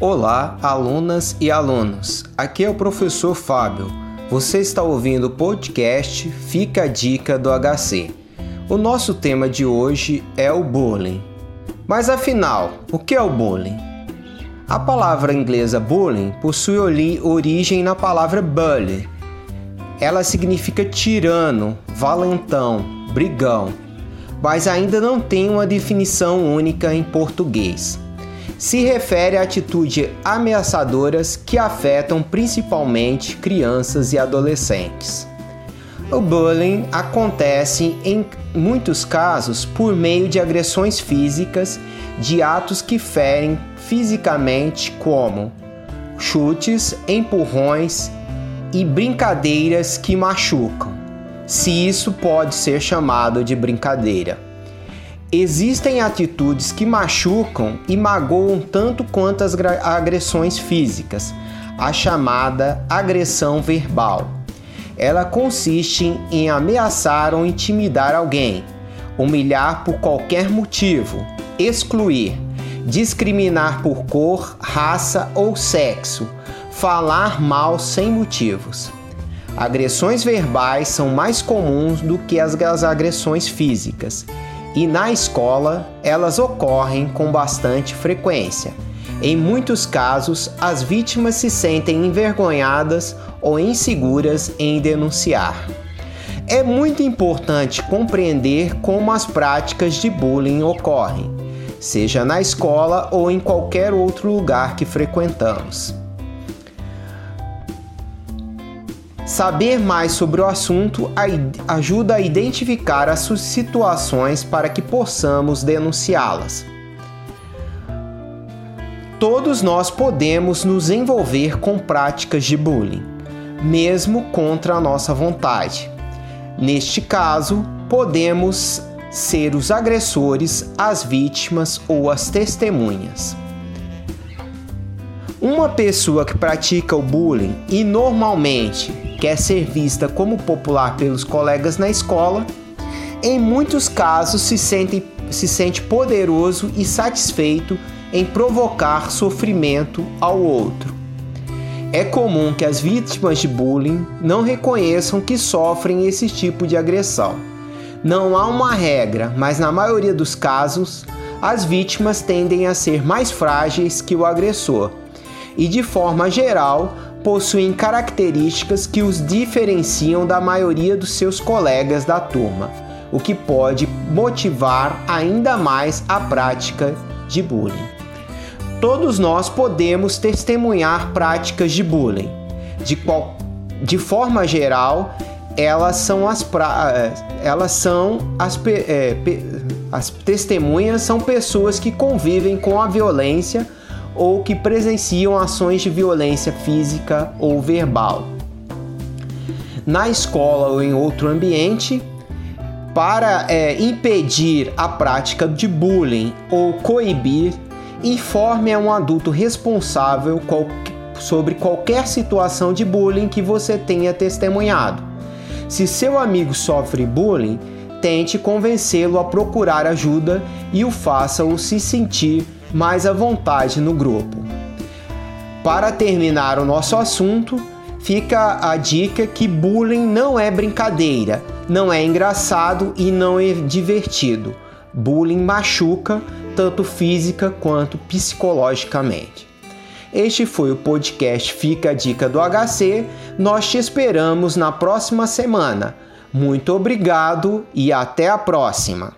Olá, alunas e alunos. Aqui é o professor Fábio. Você está ouvindo o podcast Fica a Dica do HC. O nosso tema de hoje é o bullying. Mas afinal, o que é o bullying? A palavra inglesa bullying possui origem na palavra bully. Ela significa tirano, valentão, brigão, mas ainda não tem uma definição única em português se refere a atitudes ameaçadoras que afetam principalmente crianças e adolescentes. O bullying acontece em muitos casos por meio de agressões físicas, de atos que ferem fisicamente, como chutes, empurrões e brincadeiras que machucam, se isso pode ser chamado de brincadeira. Existem atitudes que machucam e magoam tanto quanto as agressões físicas, a chamada agressão verbal. Ela consiste em ameaçar ou intimidar alguém, humilhar por qualquer motivo, excluir, discriminar por cor, raça ou sexo, falar mal sem motivos. Agressões verbais são mais comuns do que as agressões físicas e na escola elas ocorrem com bastante frequência. Em muitos casos, as vítimas se sentem envergonhadas ou inseguras em denunciar. É muito importante compreender como as práticas de bullying ocorrem, seja na escola ou em qualquer outro lugar que frequentamos. Saber mais sobre o assunto ajuda a identificar as situações para que possamos denunciá-las. Todos nós podemos nos envolver com práticas de bullying, mesmo contra a nossa vontade. Neste caso, podemos ser os agressores, as vítimas ou as testemunhas. Uma pessoa que pratica o bullying e normalmente quer ser vista como popular pelos colegas na escola, em muitos casos se sente, se sente poderoso e satisfeito em provocar sofrimento ao outro. É comum que as vítimas de bullying não reconheçam que sofrem esse tipo de agressão. Não há uma regra, mas na maioria dos casos, as vítimas tendem a ser mais frágeis que o agressor e, de forma geral, possuem características que os diferenciam da maioria dos seus colegas da turma, o que pode motivar ainda mais a prática de bullying. Todos nós podemos testemunhar práticas de bullying. De, qual, de forma geral, elas são as, pra, elas são as, é, as testemunhas são pessoas que convivem com a violência ou que presenciam ações de violência física ou verbal. Na escola ou em outro ambiente, para é, impedir a prática de bullying ou coibir, informe a um adulto responsável qual, sobre qualquer situação de bullying que você tenha testemunhado. Se seu amigo sofre bullying, tente convencê-lo a procurar ajuda e o faça-o se sentir mais à vontade no grupo. Para terminar o nosso assunto, fica a dica que bullying não é brincadeira, não é engraçado e não é divertido. Bullying machuca tanto física quanto psicologicamente. Este foi o podcast Fica a Dica do HC. Nós te esperamos na próxima semana. Muito obrigado e até a próxima!